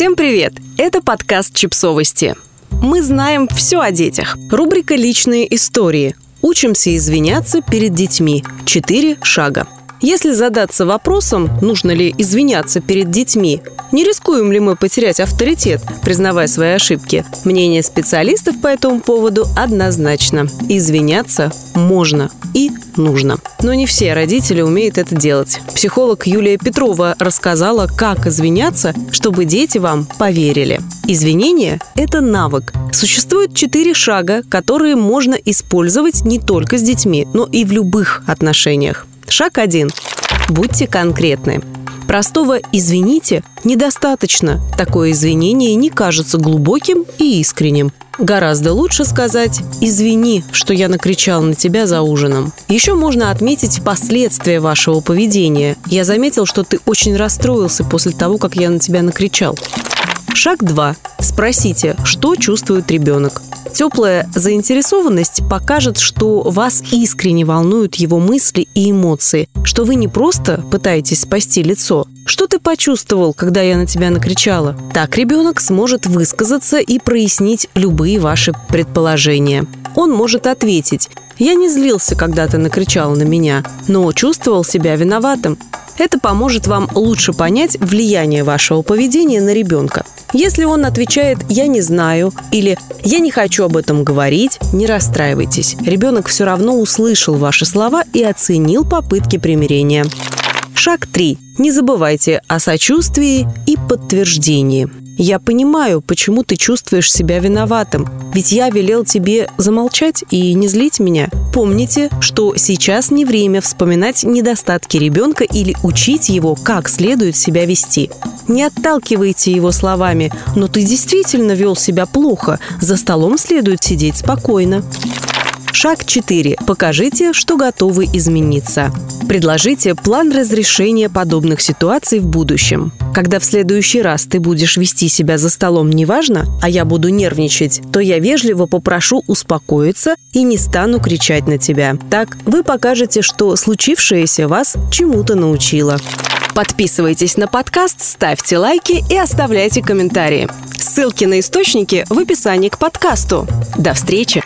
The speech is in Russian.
Всем привет! Это подкаст «Чипсовости». Мы знаем все о детях. Рубрика «Личные истории». Учимся извиняться перед детьми. Четыре шага. Если задаться вопросом, нужно ли извиняться перед детьми, не рискуем ли мы потерять авторитет, признавая свои ошибки, мнение специалистов по этому поводу однозначно. Извиняться можно и нужно. Но не все родители умеют это делать. Психолог Юлия Петрова рассказала, как извиняться, чтобы дети вам поверили. Извинение – это навык. Существует четыре шага, которые можно использовать не только с детьми, но и в любых отношениях. Шаг один. Будьте конкретны. Простого «извините» недостаточно. Такое извинение не кажется глубоким и искренним. Гораздо лучше сказать «извини, что я накричал на тебя за ужином». Еще можно отметить последствия вашего поведения. Я заметил, что ты очень расстроился после того, как я на тебя накричал. Шаг 2. Спросите, что чувствует ребенок. Теплая заинтересованность покажет, что вас искренне волнуют его мысли и эмоции, что вы не просто пытаетесь спасти лицо. Что ты почувствовал, когда я на тебя накричала? Так ребенок сможет высказаться и прояснить любые ваши предположения. Он может ответить «Я не злился, когда ты накричала на меня, но чувствовал себя виноватым». Это поможет вам лучше понять влияние вашего поведения на ребенка. Если он отвечает «я не знаю» или «я не хочу об этом говорить», не расстраивайтесь. Ребенок все равно услышал ваши слова и оценил попытки примирения. Шаг 3. Не забывайте о сочувствии и подтверждении. Я понимаю, почему ты чувствуешь себя виноватым. Ведь я велел тебе замолчать и не злить меня. Помните, что сейчас не время вспоминать недостатки ребенка или учить его, как следует себя вести. Не отталкивайте его словами «но ты действительно вел себя плохо, за столом следует сидеть спокойно». Шаг 4. Покажите, что готовы измениться. Предложите план разрешения подобных ситуаций в будущем. Когда в следующий раз ты будешь вести себя за столом неважно, а я буду нервничать, то я вежливо попрошу успокоиться и не стану кричать на тебя. Так вы покажете, что случившееся вас чему-то научило. Подписывайтесь на подкаст, ставьте лайки и оставляйте комментарии. Ссылки на источники в описании к подкасту. До встречи!